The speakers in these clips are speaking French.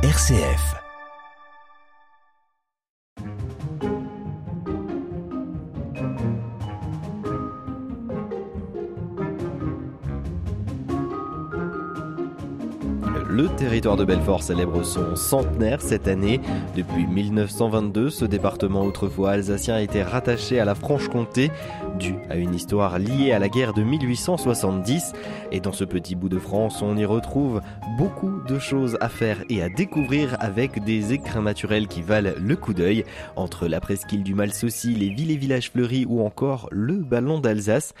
RCF. Le territoire de Belfort célèbre son centenaire cette année. Depuis 1922, ce département autrefois alsacien a été rattaché à la Franche-Comté, dû à une histoire liée à la guerre de 1870. Et dans ce petit bout de France, on y retrouve beaucoup de choses à faire et à découvrir avec des écrins naturels qui valent le coup d'œil, entre la presqu'île du Malsaucy, les villes et villages fleuris ou encore le ballon d'Alsace.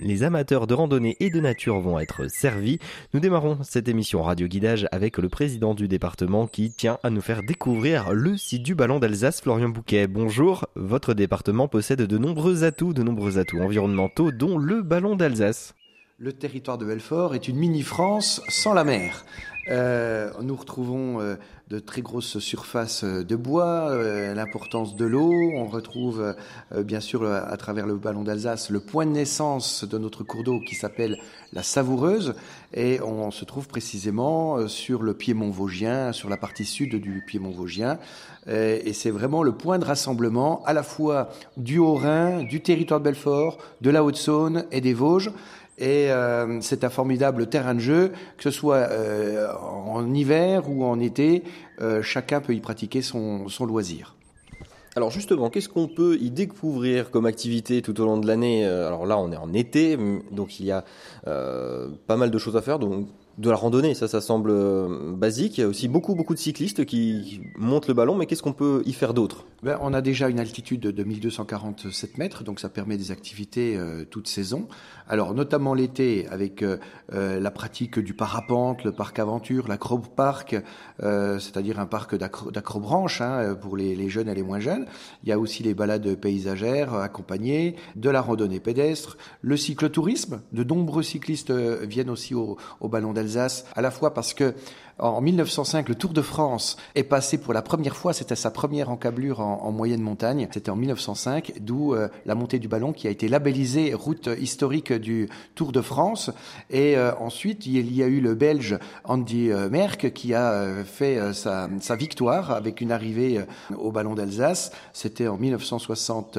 Les amateurs de randonnée et de nature vont être servis. Nous démarrons cette émission Radio Guidage avec le président du département qui tient à nous faire découvrir le site du ballon d'Alsace, Florian Bouquet. Bonjour, votre département possède de nombreux atouts, de nombreux atouts environnementaux, dont le ballon d'Alsace. Le territoire de Belfort est une mini-France sans la mer. Euh, nous retrouvons euh, de très grosses surfaces euh, de bois, euh, l'importance de l'eau. On retrouve euh, bien sûr à travers le ballon d'Alsace le point de naissance de notre cours d'eau qui s'appelle la Savoureuse. Et on se trouve précisément sur le piémont vosgien, sur la partie sud du piémont vosgien. Et c'est vraiment le point de rassemblement à la fois du Haut-Rhin, du territoire de Belfort, de la Haute-Saône et des Vosges. Et euh, c'est un formidable terrain de jeu, que ce soit euh, en hiver ou en été, euh, chacun peut y pratiquer son, son loisir. Alors justement, qu'est-ce qu'on peut y découvrir comme activité tout au long de l'année? Alors là, on est en été, donc il y a pas mal de choses à faire. Donc de la randonnée, ça, ça semble basique. Il y a aussi beaucoup, beaucoup de cyclistes qui montent le ballon, mais qu'est-ce qu'on peut y faire d'autre? Ben, On a déjà une altitude de 1247 mètres, donc ça permet des activités euh, toute saison. Alors, notamment l'été, avec euh, euh, la pratique du parapente, le parc aventure, l'acroparc, euh, c'est-à-dire un parc d'acrobranche hein, pour les, les, jeunes et les moins jeunes. Il y a aussi les balades paysagères accompagnées, de la randonnée pédestre, le cyclotourisme. De nombreux cyclistes viennent aussi au, au Ballon d'Alsace, à la fois parce que en 1905, le Tour de France est passé pour la première fois, c'était sa première encablure en, moyenne montagne, c'était en 1905, d'où euh, la montée du ballon qui a été labellisée route historique du Tour de France. Et euh, ensuite, il y a eu le Belge Andy euh, Merck qui a fait sa, sa, victoire avec une arrivée au ballon d'Alsace. C'était en 1960.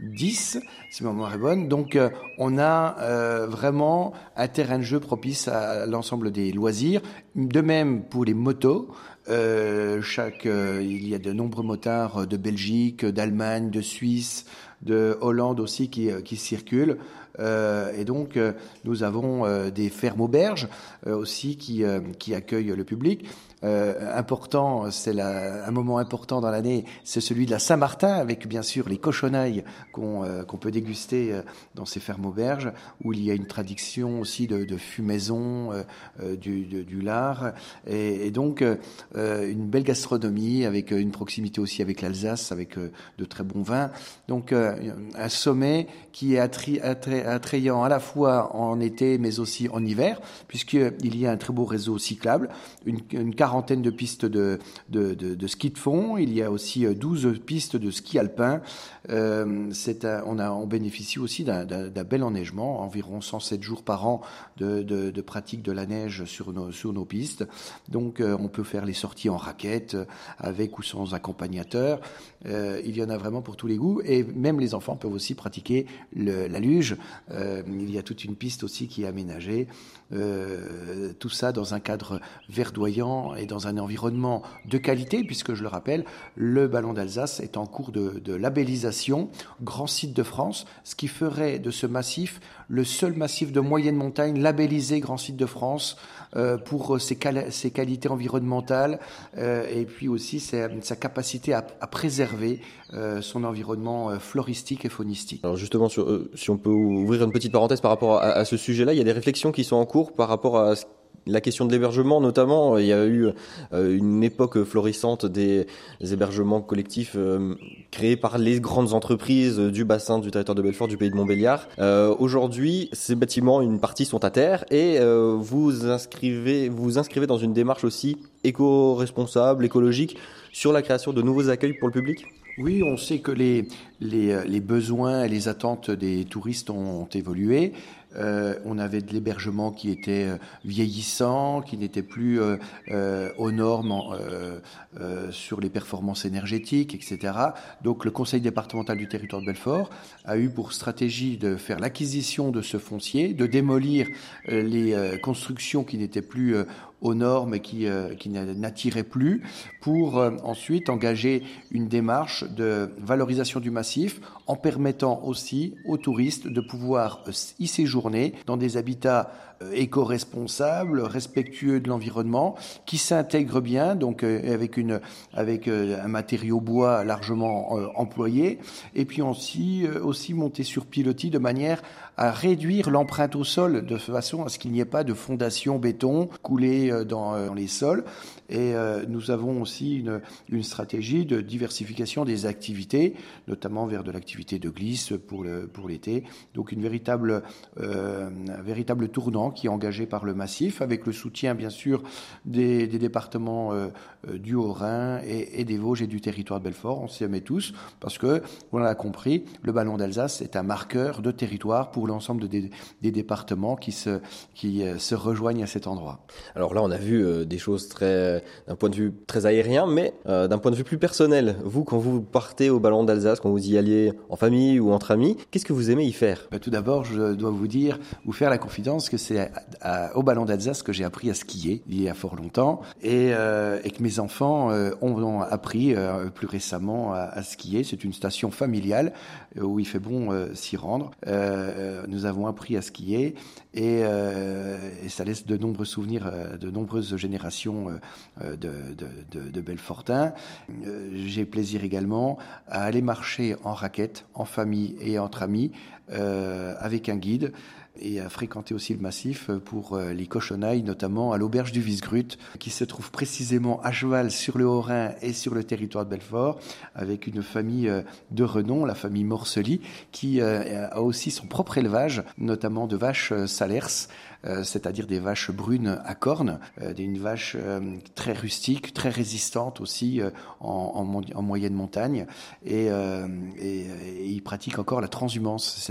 10, si ma mémoire est bonne. Donc euh, on a euh, vraiment un terrain de jeu propice à l'ensemble des loisirs. De même pour les motos. Euh, chaque, il y a de nombreux motards de Belgique, d'Allemagne, de Suisse, de Hollande aussi qui, qui circulent. et donc, nous avons des fermes auberges aussi qui, qui accueillent le public. Euh, important, c'est un moment important dans l'année, c'est celui de la Saint-Martin, avec bien sûr les cochonailles qu'on euh, peut déguster euh, dans ces fermes auberges, où il y a une tradition aussi de, fumaison, du, du, lard, et, et donc une belle gastronomie, avec une proximité aussi avec l'Alsace, avec de très bons vins. Donc un sommet qui est attrayant à la fois en été, mais aussi en hiver, puisqu'il y a un très beau réseau cyclable, une, une quarantaine de pistes de, ski de fond. Il y a aussi 12 euh, pistes de ski alpin. Euh, on, bénéficie aussi d'un bel enneigement, environ 107 jours par an de, pratique de la neige sur nos, pistes. Donc euh, on peut faire les sorties en raquette, avec ou sans accompagnateur. Il y en a vraiment pour tous les goûts. Et même les enfants peuvent aussi pratiquer le, la luge. Il y a toute une piste aussi qui est aménagée. Tout ça dans un cadre verdoyant dans un environnement de qualité, puisque je le rappelle, le ballon d'Alsace est en cours de, labellisation, grand site de France, ce qui ferait de ce massif le seul massif de moyenne montagne labellisé grand site de France euh, pour ses, qualités environnementales euh, et puis aussi sa, capacité à, préserver euh, son environnement floristique et faunistique. Alors justement, si on peut ouvrir une petite parenthèse par rapport à, à ce sujet-là, il y a des réflexions qui sont en cours par rapport à ce la question de l'hébergement, notamment, il y a eu euh, une époque florissante des, hébergements collectifs euh, créés par les grandes entreprises du bassin du territoire de Belfort, du pays de Montbéliard. Euh, aujourd'hui, ces bâtiments, une partie sont à terre et vous inscrivez, vous inscrivez dans une démarche aussi éco-responsable, écologique, sur la création de nouveaux accueils pour le public? Oui, on sait que les, les, besoins et les attentes des touristes ont, ont évolué. on avait de l'hébergement qui était vieillissant, qui n'était plus aux normes sur les performances énergétiques, etc. Donc le Conseil départemental du territoire de Belfort a eu pour stratégie de faire l'acquisition de ce foncier, de démolir les constructions qui n'étaient plus aux normes qui, euh, qui n'attiraient plus, pour euh, ensuite engager une démarche de valorisation du massif en permettant aussi aux touristes de pouvoir euh, y séjourner dans des habitats éco-responsables, respectueux de l'environnement, qui s'intègrent bien, donc avec, une, avec un matériau bois largement employé, et puis aussi, aussi monter sur pilotis de manière à réduire l'empreinte au sol de façon à ce qu'il n'y ait pas de fondation béton coulée euh, dans, les sols. Et euh, nous avons aussi une, une, stratégie de diversification des activités, notamment vers de l'activité de glisse pour le, pour l'été. Donc une véritable, euh, un véritable tournant qui est engagé par le massif, avec le soutien bien sûr des, des départements euh, du Haut-Rhin et, des Vosges et du territoire de Belfort. On s'y met tous parce que, on l'a compris, le ballon d'Alsace est un marqueur de territoire pour l'ensemble des, des, départements qui se, qui se rejoignent à cet endroit. Alors là, on a vu des choses très euh, d'un point de vue très aérien, mais euh, d'un point de vue plus personnel. Vous, quand vous partez au Ballon d'Alsace, quand vous y alliez en famille ou entre amis, qu'est-ce que vous aimez y faire? Bah, Tout d'abord, je dois vous dire, vous faire la confidence que c'est au Ballon d'Alsace que j'ai appris à skier il y a fort longtemps et, euh, et que mes enfants ont appris plus récemment à, skier. C'est une station familiale où il fait bon s'y rendre. nous avons appris à skier et, et, ça laisse de nombreux souvenirs, de nombreuses générations euh, de, de, de, Belfortin. Euh, j'ai plaisir également à aller marcher en raquette, en famille et entre amis, euh, avec un guide et à fréquenter aussi le massif pour les cochonailles, notamment à l'auberge du Visgrut, qui se trouve précisément à cheval sur le Haut-Rhin et sur le territoire de Belfort, avec une famille de renom, la famille Morcely, qui a aussi son propre élevage, notamment de vaches salers, euh, c'est-à-dire des vaches brunes à cornes, euh, une vache euh, très rustique, très résistante aussi en, moyenne montagne, et, ils pratiquent encore la transhumance.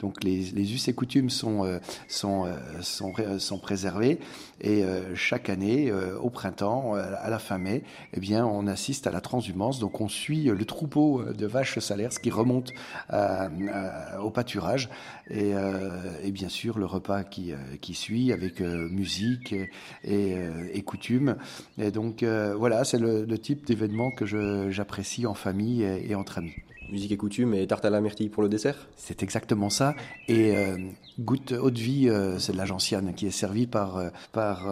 Donc les, us et coutumes sont, sont, sont, préservés, et chaque année, au printemps, à la fin mai, eh bien, on assiste à la transhumance. Donc on suit le troupeau de vaches salaires qui remonte au pâturage, et, bien sûr le repas qui, qui suit avec euh, musique et, et, euh, coutumes. Et donc euh, voilà, c'est le, type d'événement que j'apprécie en famille et, entre amis. Musique et coutumes et tarte à la myrtille pour le dessert? C'est exactement ça. Et Goutte Haute Vie, c'est de la gentiane qui est servie par, par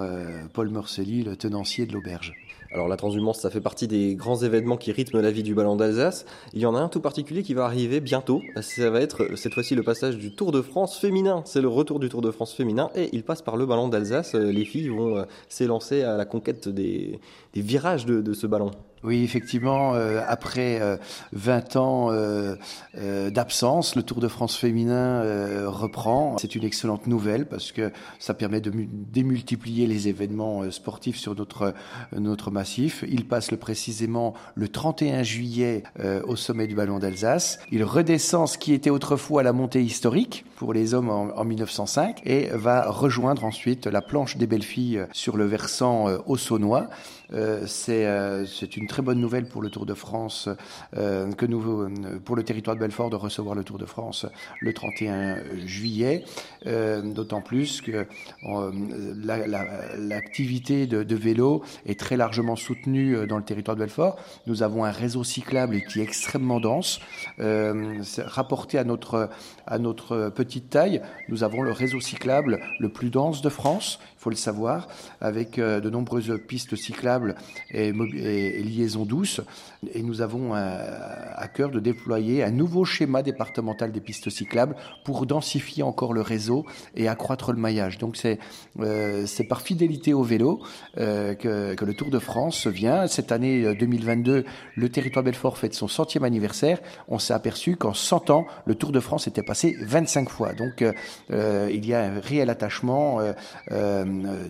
Paul Morcelli, le tenancier de l'auberge. Alors la transhumance, ça fait partie des grands événements qui rythment la vie du ballon d'Alsace. Il y en a un tout particulier qui va arriver bientôt. Ça va être cette fois-ci le passage du Tour de France féminin. C'est le retour du Tour de France féminin et il passe par le ballon d'Alsace. Les filles vont euh, s'élancer à la conquête des, virages de ce ballon. Oui, effectivement, euh, après 20 euh, ans euh, d'absence, le Tour de France féminin reprend. C'est une excellente nouvelle parce que ça permet de démultiplier les événements sportifs sur notre, notre massif. Il passe le, précisément le 31 juillet au sommet du Ballon d'Alsace. Il redescend ce qui était autrefois la montée historique pour les hommes en, en 1905 et va rejoindre ensuite la planche des belles filles sur le versant haut-saunois. C'est une très bonne nouvelle pour le Tour de France, euh, que nous, euh, pour le territoire de Belfort, de recevoir le Tour de France le 31 juillet, euh, d'autant plus que l'activité de, de, vélo est très largement soutenue dans le territoire de Belfort. Nous avons un réseau cyclable qui est extrêmement dense. rapporté à notre, à notre petite taille, nous avons le réseau cyclable le plus dense de France, faut le savoir, avec de nombreuses pistes cyclables et, et, et liaisons douces. Et nous avons à cœur de déployer un nouveau schéma départemental des pistes cyclables pour densifier encore le réseau et accroître le maillage. Donc c'est euh, par fidélité au vélo euh, que, le Tour de France vient. Cette année 2022, euh, le territoire Belfort fête son centième anniversaire. On s'est aperçu qu'en 100 ans, le Tour de France était passé 25 fois. Donc euh, il y a un réel attachement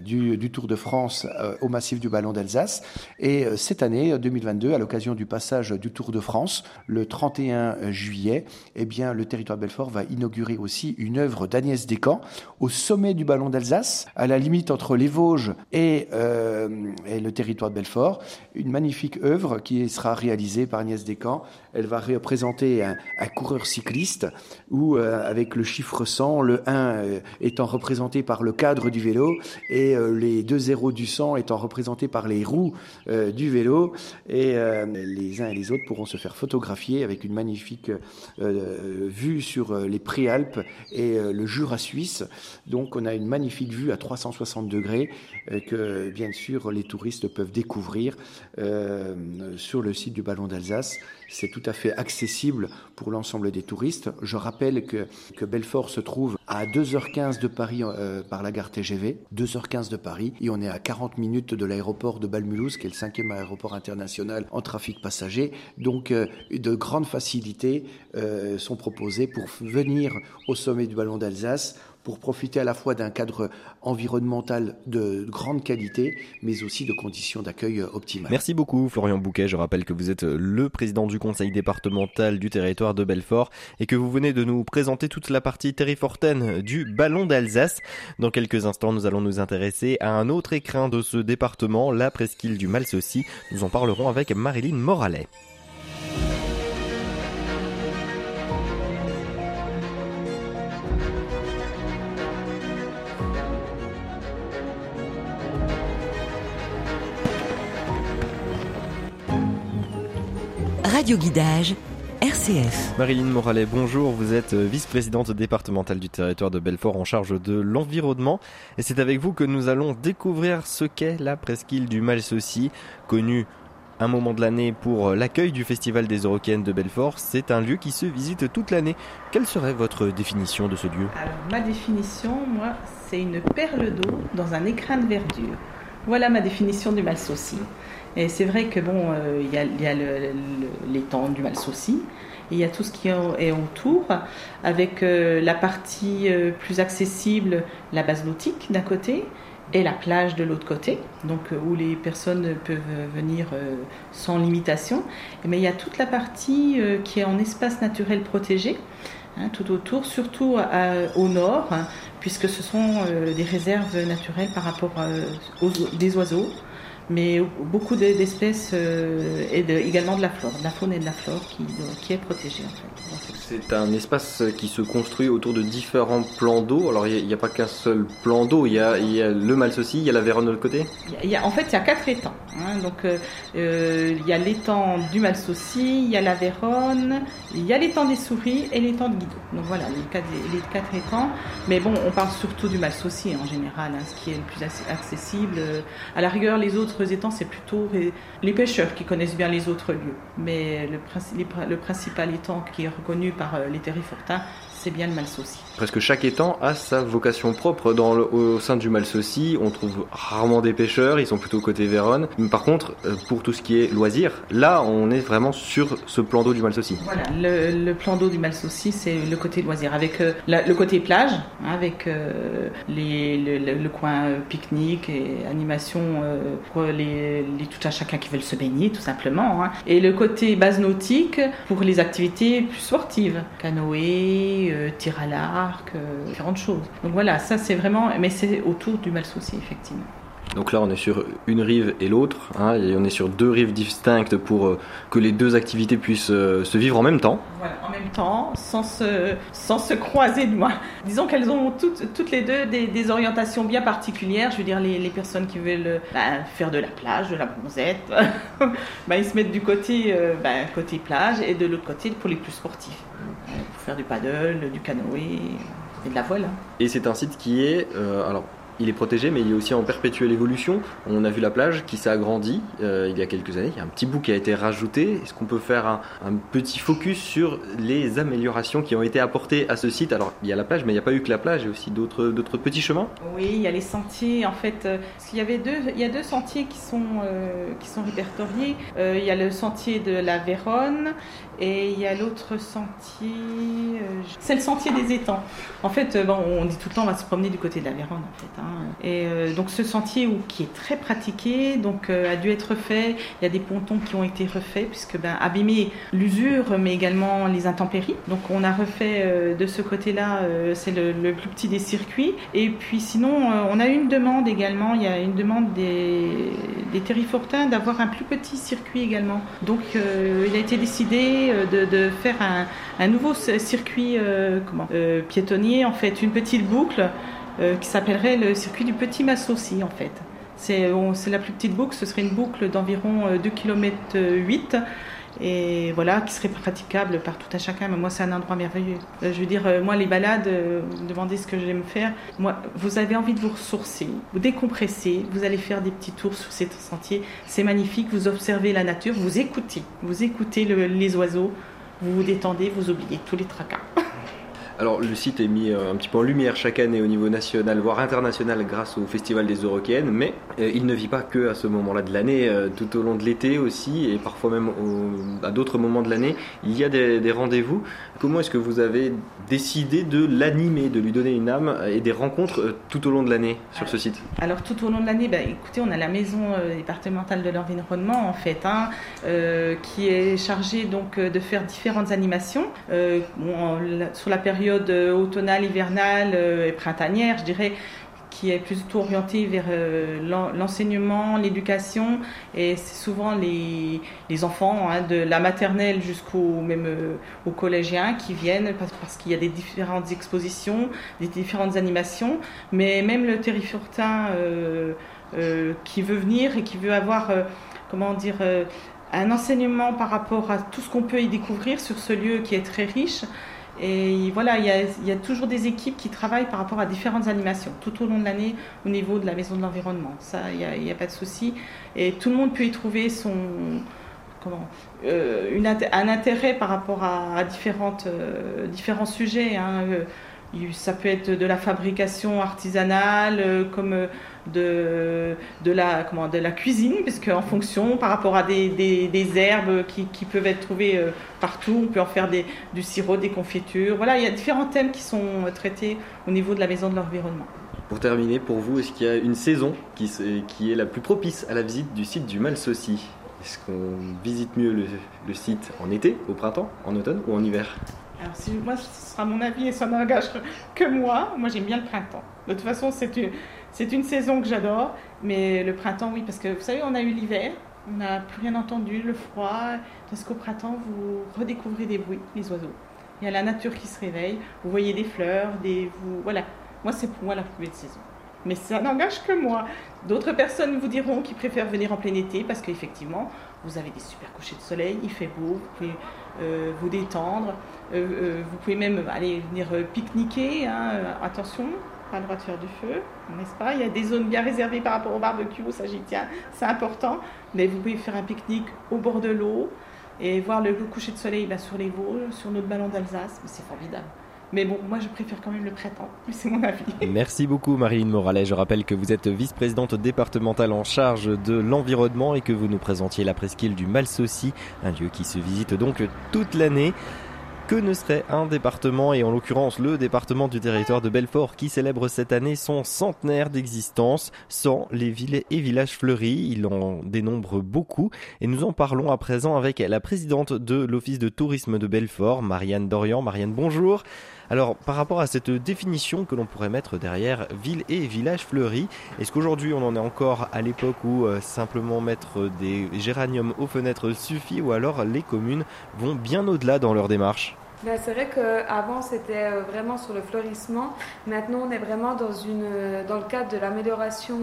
du, du, Tour de France au massif du Ballon d'Alsace. Et cette année, 2022, à l'occasion du passage du Tour de France, le 31 juillet, eh bien, le territoire Belfort va inaugurer aussi une œuvre d'Agnès Descamps au sommet du Ballon d'Alsace, à la limite entre les Vosges et, le territoire de Belfort. Une magnifique œuvre qui sera réalisée par Agnès Descamps. Elle va représenter un, coureur cycliste où, avec le chiffre 100, le 1 euh, étant représenté par le cadre du vélo et euh, les deux zéros du 100 étant représentés par les roues euh, du vélo. Et les uns et les autres pourront se faire photographier avec une magnifique vue sur les Préalpes et le Jura suisse. Donc on a une magnifique vue à 360 degrés que bien sûr les touristes peuvent découvrir sur le site du Ballon d'Alsace. C'est tout à fait accessible pour l'ensemble des touristes. Je rappelle que, que Belfort se trouve à 2h15 de Paris euh, par la gare TGV, 2h15 de Paris, et on est à 40 minutes de l'aéroport de Balmulhouse, qui est le cinquième aéroport international en trafic passager. Donc euh, de grandes facilités euh, sont proposées pour venir au sommet du Ballon d'Alsace pour profiter à la fois d'un cadre environnemental de grande qualité, mais aussi de conditions d'accueil optimales. Merci beaucoup Florian Bouquet. Je rappelle que vous êtes le président du conseil départemental du territoire de Belfort et que vous venez de nous présenter toute la partie terrifortaine du ballon d'Alsace. Dans quelques instants, nous allons nous intéresser à un autre écrin de ce département, la presqu'île du Malsaucy. Nous en parlerons avec Marilyn Moralet. Radio Guidage, RCF. Marilyn Moralet, bonjour. Vous êtes euh, vice-présidente départementale du territoire de Belfort en charge de l'environnement. Et c'est avec vous que nous allons découvrir ce qu'est la presqu'île du Malsaucy, connue un moment de l'année pour l'accueil du Festival des Eurocaines de Belfort. C'est un lieu qui se visite toute l'année. Quelle serait votre définition de ce lieu? Alors, ma définition, moi, c'est une perle d'eau dans un écrin de verdure. Voilà ma définition du Malsaucy. Et c'est vrai que bon, euh, il y a, l'étang du Malsaucy, il y a tout ce qui est autour, avec euh, la partie euh, plus accessible, la base nautique d'un côté, et la plage de l'autre côté, donc où les personnes peuvent venir sans limitation. Mais il y a toute la partie qui est en espace naturel protégé, hein, tout autour, surtout au nord, hein, puisque ce sont des réserves naturelles par rapport aux des oiseaux mais beaucoup d'espèces euh, et également de la flore, de la faune et de la flore qui, qui est protégée en fait. C'est un espace qui se construit autour de différents plans d'eau. Alors il n'y a, pas qu'un seul plan d'eau, il, y a, le Malsaucy, il y a la Véronne de l'autre côté En fait, il y a quatre étangs. Hein. donc euh, euh, il y a l'étang du Malsaucy, il y a la Véronne, il y a l'étang des Souris et l'étang de Guido. Donc voilà, les quatre, étangs. Mais bon, on parle surtout du Malsaucy en général, hein, ce qui est le plus accessible. À la rigueur, les autres étangs, c'est plutôt les pêcheurs qui connaissent bien les autres lieux. Mais le principal étang qui est reconnu par euh, les terrifortins, c'est bien le Malsaucy. Presque chaque étang a sa vocation propre. Dans le, au sein du Malsaucy, on trouve rarement des pêcheurs, ils sont plutôt côté Vérone. Par contre, euh, pour tout ce qui est loisirs, là, on est vraiment sur ce plan d'eau du Malsaucy. Voilà, le, plan d'eau du Malsaucy, c'est le côté loisirs, avec euh, le côté plage, hein, avec euh, les, le, coin pique-nique et animation pour les, les, tout à chacun qui veulent se baigner, tout simplement. Hein. Et le côté base nautique pour les activités plus sportives, canoë, tir à l'arc euh, différentes choses. Donc voilà, ça c'est vraiment, mais c'est autour du mal souci effectivement. Donc là, on est sur une rive et l'autre, hein, et on est sur deux rives distinctes pour euh, que les deux activités puissent euh, se vivre en même temps. Voilà, en même temps, sans se, sans se croiser de moi. Disons qu'elles ont toutes, toutes les deux des, orientations bien particulières. Je veux dire, les, les personnes qui veulent bah, faire de la plage, de la bronzette, bah, ils se mettent du côté, bah, côté plage et de l'autre côté pour les plus sportifs faire du paddle, du canoë et de la voile. Et c'est un site qui est, euh, alors il est protégé, mais il est aussi en perpétuelle évolution. On a vu la plage qui s'est agrandie euh, il y a quelques années. Il y a un petit bout qui a été rajouté. Est-ce qu'on peut faire un, petit focus sur les améliorations qui ont été apportées à ce site? Alors, il y a la plage, mais il n'y a pas eu que la plage. Il y a aussi d'autres, petits chemins. Oui, il y a les sentiers. En fait, euh, il y a deux sentiers qui sont, euh, qui sont répertoriés. il y a le sentier de la Véronne et il y a l'autre sentier. c'est le sentier des étangs. En fait, on dit tout le temps, on va se promener du côté de la Véronne. En fait, hein. Et donc ce sentier qui est très pratiqué, donc a dû être fait. Il y a des pontons qui ont été refaits puisque ben abîmé l'usure, mais également les intempéries. Donc on a refait de ce côté-là, c'est le, plus petit des circuits. Et puis sinon, on a eu une demande également. Il y a une demande des, des terrifortins d'avoir un plus petit circuit également. Donc il a été décidé de, faire un, nouveau circuit euh, euh, piétonnier, en fait, une petite boucle euh, qui s'appellerait le circuit du Petit Massossi, en fait. C'est la plus petite boucle, ce serait une boucle d'environ 2 km 8 et voilà, qui serait praticable par tout à chacun. Mais moi, c'est un endroit merveilleux. je veux dire, moi, les balades, vous demandez ce que j'aime faire. Moi, vous avez envie de vous ressourcer, vous décompresser, vous allez faire des petits tours sur ces sentiers. C'est magnifique, vous observez la nature, vous écoutez, vous écoutez les oiseaux, vous vous détendez, vous oubliez tous les tracas. Alors le site est mis euh, un petit peu en lumière chaque année au niveau national, voire international grâce au Festival des Eurokéennes, mais euh, il ne vit pas que à ce moment-là de l'année, euh, tout au long de l'été aussi, et parfois même à d'autres moments de l'année, il y a des, rendez-vous. Comment est-ce que vous avez décidé de l'animer, de lui donner une âme et des rencontres tout au long de l'année sur ce site? Alors tout au long de l'année, bah, écoutez, on a la maison départementale de l'environnement en fait, hein, qui est chargée donc de faire différentes animations sur la période période automnale, hivernale euh, et printanière, je dirais, qui est plutôt orientée vers euh, l'enseignement, l'éducation, et c'est souvent les, enfants hein, de la maternelle jusqu'au même euh, aux collégiens qui viennent parce, qu'il y a des différentes expositions, des différentes animations, mais même le terrifortin qui veut venir et qui veut avoir, comment dire, un enseignement par rapport à tout ce qu'on peut y découvrir sur ce lieu qui est très riche. Et voilà, il y, a, toujours des équipes qui travaillent par rapport à différentes animations tout au long de l'année au niveau de la maison de l'environnement. Ça, il n'y a, pas de souci. Et tout le monde peut y trouver son, euh, un intérêt par rapport à, différentes, euh, différents sujets. Hein. Euh, ça peut être de la fabrication artisanale, comme de, de, la, cuisine, puisque en fonction, par rapport à des, herbes qui, peuvent être trouvées euh, partout, on peut en faire du sirop, des confitures. Voilà, il y a différents thèmes qui sont traités au niveau de la maison de l'environnement. Pour terminer, pour vous, est-ce qu'il y a une saison qui, est la plus propice à la visite du site du Malsaucy Est-ce qu'on visite mieux le site en été, au printemps, en automne ou en hiver? Alors, moi, ce sera mon avis et ça n'engage que moi. Moi, j'aime bien le printemps. De toute façon, c'est une, saison que j'adore, mais le printemps, oui, parce que vous savez, on a eu l'hiver, on n'a plus rien entendu, le froid, parce qu'au printemps, vous redécouvrez des bruits, les oiseaux. Il y a la nature qui se réveille, vous voyez des fleurs, des... Voilà, moi, c'est pour moi la plus belle saison. Mais ça n'engage que moi. D'autres personnes vous diront qu'ils préfèrent venir en plein été parce qu'effectivement, vous avez des super couchers de soleil, il fait beau, vous détendre, euh, euh, vous pouvez même aller venir pique-niquer. Hein, attention, pas le droit de faire du feu, n'est-ce pas? Il y a des zones bien réservées par rapport au barbecue, ça j'y tiens, c'est important. Mais vous pouvez faire un pique-nique au bord de l'eau et voir le coucher de soleil bah, sur les Vosges, sur notre ballon d'Alsace, c'est formidable. Mais bon, moi je préfère quand même le printemps, c'est mon avis. Merci beaucoup Marine Moralet. Je rappelle que vous êtes vice-présidente départementale en charge de l'environnement et que vous nous présentiez la presqu'île du Malsaucy, un lieu qui se visite donc toute l'année que ne serait un département, et en l'occurrence le département du territoire de Belfort, qui célèbre cette année son centenaire d'existence, sans les villes et villages fleuris. Il en dénombre beaucoup, et nous en parlons à présent avec la présidente de l'Office de tourisme de Belfort, Marianne Dorian. Marianne, bonjour. Alors, par rapport à cette définition que l'on pourrait mettre derrière ville et village fleuri, est-ce qu'aujourd'hui on en est encore à l'époque où euh, simplement mettre des géraniums aux fenêtres suffit ou alors les communes vont bien au-delà dans leur démarche? Ben, c'est vrai qu'avant c'était euh, vraiment sur le fleurissement. Maintenant on est vraiment dans, une, euh, dans le cadre de l'amélioration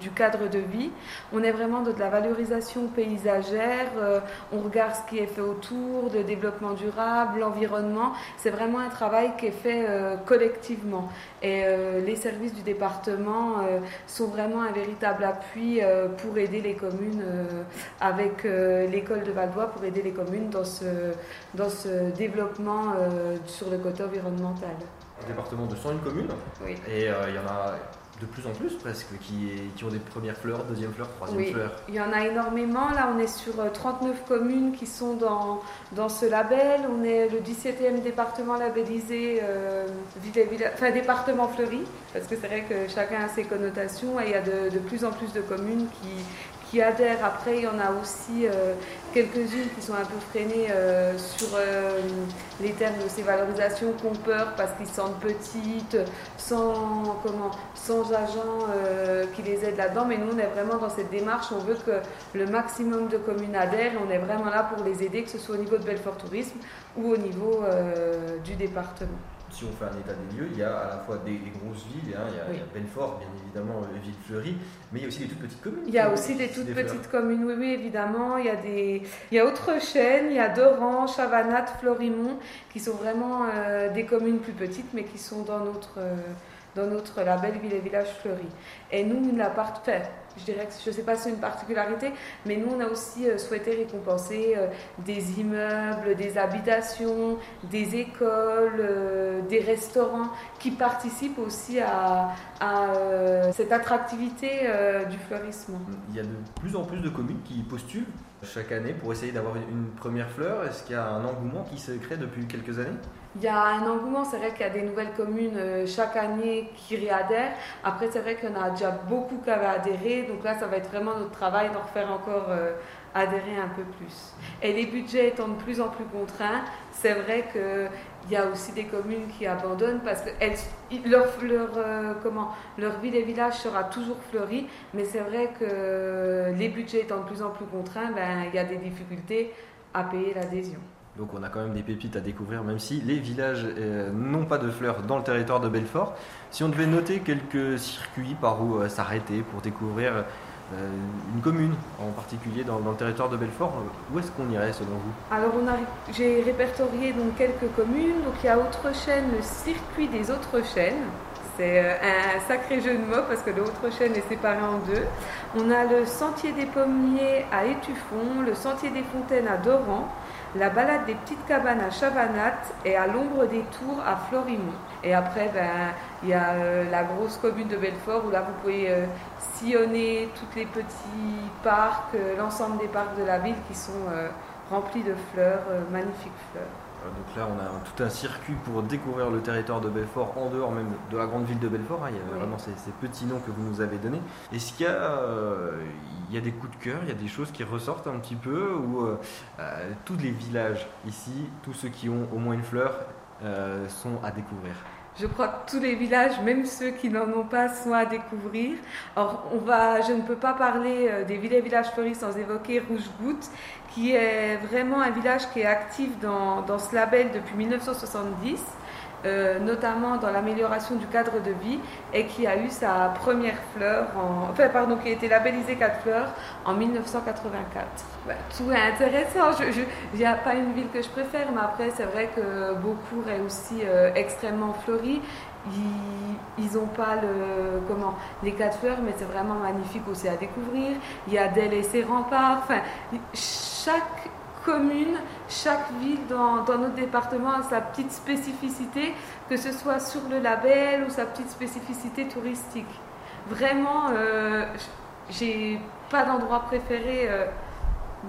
du, cadre de vie. On est vraiment dans de la valorisation paysagère. Euh, on regarde ce qui est fait autour, de développement durable, l'environnement. C'est vraiment un travail qui est fait collectivement. Et les services du département sont vraiment un véritable appui pour aider les communes avec l'école de Valdois, pour aider les communes dans ce, dans ce développement euh, sur le côté environnemental. Un département de 101 communes. Oui. Et euh, il y en a de plus en plus presque, qui, qui ont des premières fleurs, deuxième fleurs, troisième oui, fleurs. Il y en a énormément. Là, on est sur 39 euh, communes qui sont dans, dans ce label. On est le 17e département labellisé, euh, enfin département fleuri, parce que c'est vrai que chacun a ses connotations et il y a de, de plus en plus de communes qui, adhèrent. Après, il y en a aussi euh, quelques-unes qui sont un peu freinées euh, sur euh, les termes de ces valorisations, qui ont peur parce qu'ils sentent petites, sans, comment, sans agents qui les aident là-dedans. Mais nous, on est vraiment dans cette démarche. On veut que le maximum de communes adhèrent on est vraiment là pour les aider, que ce soit au niveau de Belfort Tourisme ou au niveau du département si on fait un état des lieux, il y a à la fois des, grosses villes, hein, il, y a, Belfort, bien évidemment, les villes fleuries, mais il y a aussi des toutes petites communes. Il y a aussi des toutes petites communes, oui, oui, évidemment. Il y a, des, il y a Autre-Chêne, il y a Doran, Chavanat, Florimont, qui sont vraiment euh, des communes plus petites, mais qui sont dans notre, euh, dans notre label Ville et Village Fleuris. Et nous, la part, je dirais que je ne sais pas si c'est une particularité, mais nous, on a aussi euh, souhaité récompenser euh, des immeubles, des habitations, des écoles, euh, des restaurants qui participent aussi à, cette attractivité du fleurisme. Il y a de plus en plus de communes qui postulent chaque année pour essayer d'avoir une première fleur. Est-ce qu'il y a un engouement qui se crée depuis quelques années? Il y a un engouement, c'est vrai qu'il y a des nouvelles communes chaque année qui réadhèrent. Après, c'est vrai qu'il y a déjà beaucoup qui avaient adhéré. Donc là, ça va être vraiment notre travail d'en refaire encore euh, adhérer un peu plus. Et les budgets étant de plus en plus contraints, c'est vrai qu'il y a aussi des communes qui abandonnent parce que leur, leur, euh, comment, leur ville et village sera toujours fleuri, mais c'est vrai que les budgets étant de plus en plus contraints, ben, il y a des difficultés à payer l'adhésion. Donc on a quand même des pépites à découvrir, même si les villages euh, n'ont pas de fleurs dans le territoire de Belfort. Si on devait noter quelques circuits par où euh, s'arrêter pour découvrir euh, une commune en particulier dans, le territoire de Belfort, où est-ce qu'on irait selon vous? Alors j'ai répertorié donc quelques communes. Donc il y a Autre-Chêne, le circuit des Autres-Chênes. C'est un sacré jeu de mots parce que l'Autre-Chêne est séparé en deux. On a le sentier des pommiers à Étuffon, le sentier des fontaines à Doran, la balade des petites cabanes à Chavanat et à l'ombre des tours à Florimont. Et après, ben, il y a euh, la grosse commune de Belfort où là vous pouvez euh, sillonner tous les petits parcs, euh, l'ensemble des parcs de la ville qui sont remplis de fleurs, magnifiques fleurs. Donc là, on a tout un circuit pour découvrir le territoire de Belfort en dehors même de la grande ville de Belfort. Hein. Il y a vraiment ces, petits noms que vous nous avez donnés. Est-ce qu'il y, y, a des coups de cœur, il y a des choses qui ressortent un petit peu ou tous les villages ici, tous ceux qui ont au moins une fleur, sont à découvrir? Je crois que tous les villages, même ceux qui n'en ont pas, sont à découvrir. Or, on va, je ne peux pas parler euh, des villes et villages fleuris sans évoquer Rouge Goutte, qui est vraiment un village qui est actif dans, dans ce label depuis 1970. Euh, notamment dans l'amélioration du cadre de vie, et qui a eu sa première fleur, en, enfin pardon, qui a été labellisé 4 fleurs en 1984. tout est intéressant. Il n'y a pas une ville que je préfère, mais après c'est vrai que Beaucourt est aussi euh, extrêmement fleuri. Ils n'ont pas le, comment, les quatre fleurs, mais c'est vraiment magnifique aussi à découvrir. Il y a Delle et ses remparts. Enfin, chaque commune, chaque ville dans, notre département a sa petite spécificité, que ce soit sur le label ou sa petite spécificité touristique. Vraiment, euh, j'ai pas d'endroit préféré. Euh,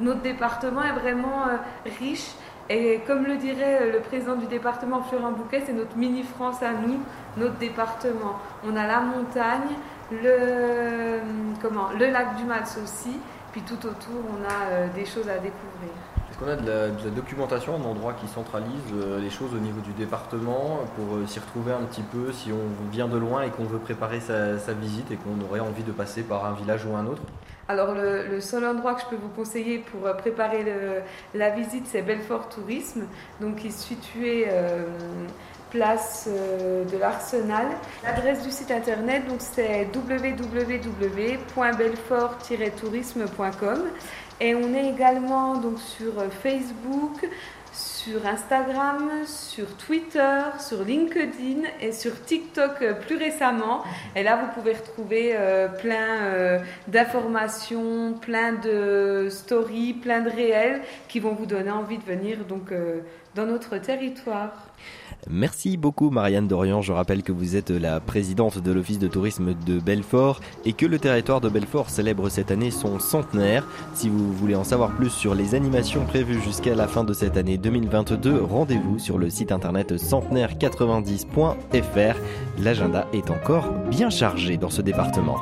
notre département est vraiment euh, riche. Et comme le dirait le président du département, Florent Bouquet, c'est notre mini-France à nous, notre département. On a la montagne, le, comment, le lac du Mals aussi, puis tout autour, on a des choses à découvrir. Est-ce qu'on a de la, documentation, un endroit qui centralise euh, les choses au niveau du département pour euh, s'y retrouver un petit peu si on vient de loin et qu'on veut préparer sa, visite et qu'on aurait envie de passer par un village ou un autre? Alors le, seul endroit que je peux vous conseiller pour euh, préparer la visite, c'est Belfort Tourisme, donc qui est situé place de l'Arsenal. L'adresse du site internet, donc c'est www.belfort-tourisme.com. Et on est également donc sur euh, Facebook, sur Instagram, sur Twitter, sur LinkedIn et sur TikTok euh, plus récemment. Et là, vous pouvez retrouver euh, plein euh, d'informations, plein de stories, plein de réels qui vont vous donner envie de venir donc dans notre territoire. Merci beaucoup Marianne Dorian. Je rappelle que vous êtes la présidente de l'Office de tourisme de Belfort et que le territoire de Belfort célèbre cette année son centenaire. Si vous voulez en savoir plus sur les animations prévues jusqu'à la fin de cette année 2020, rendez-vous sur le site internet centenaire90.fr. L'agenda est encore bien chargé dans ce département.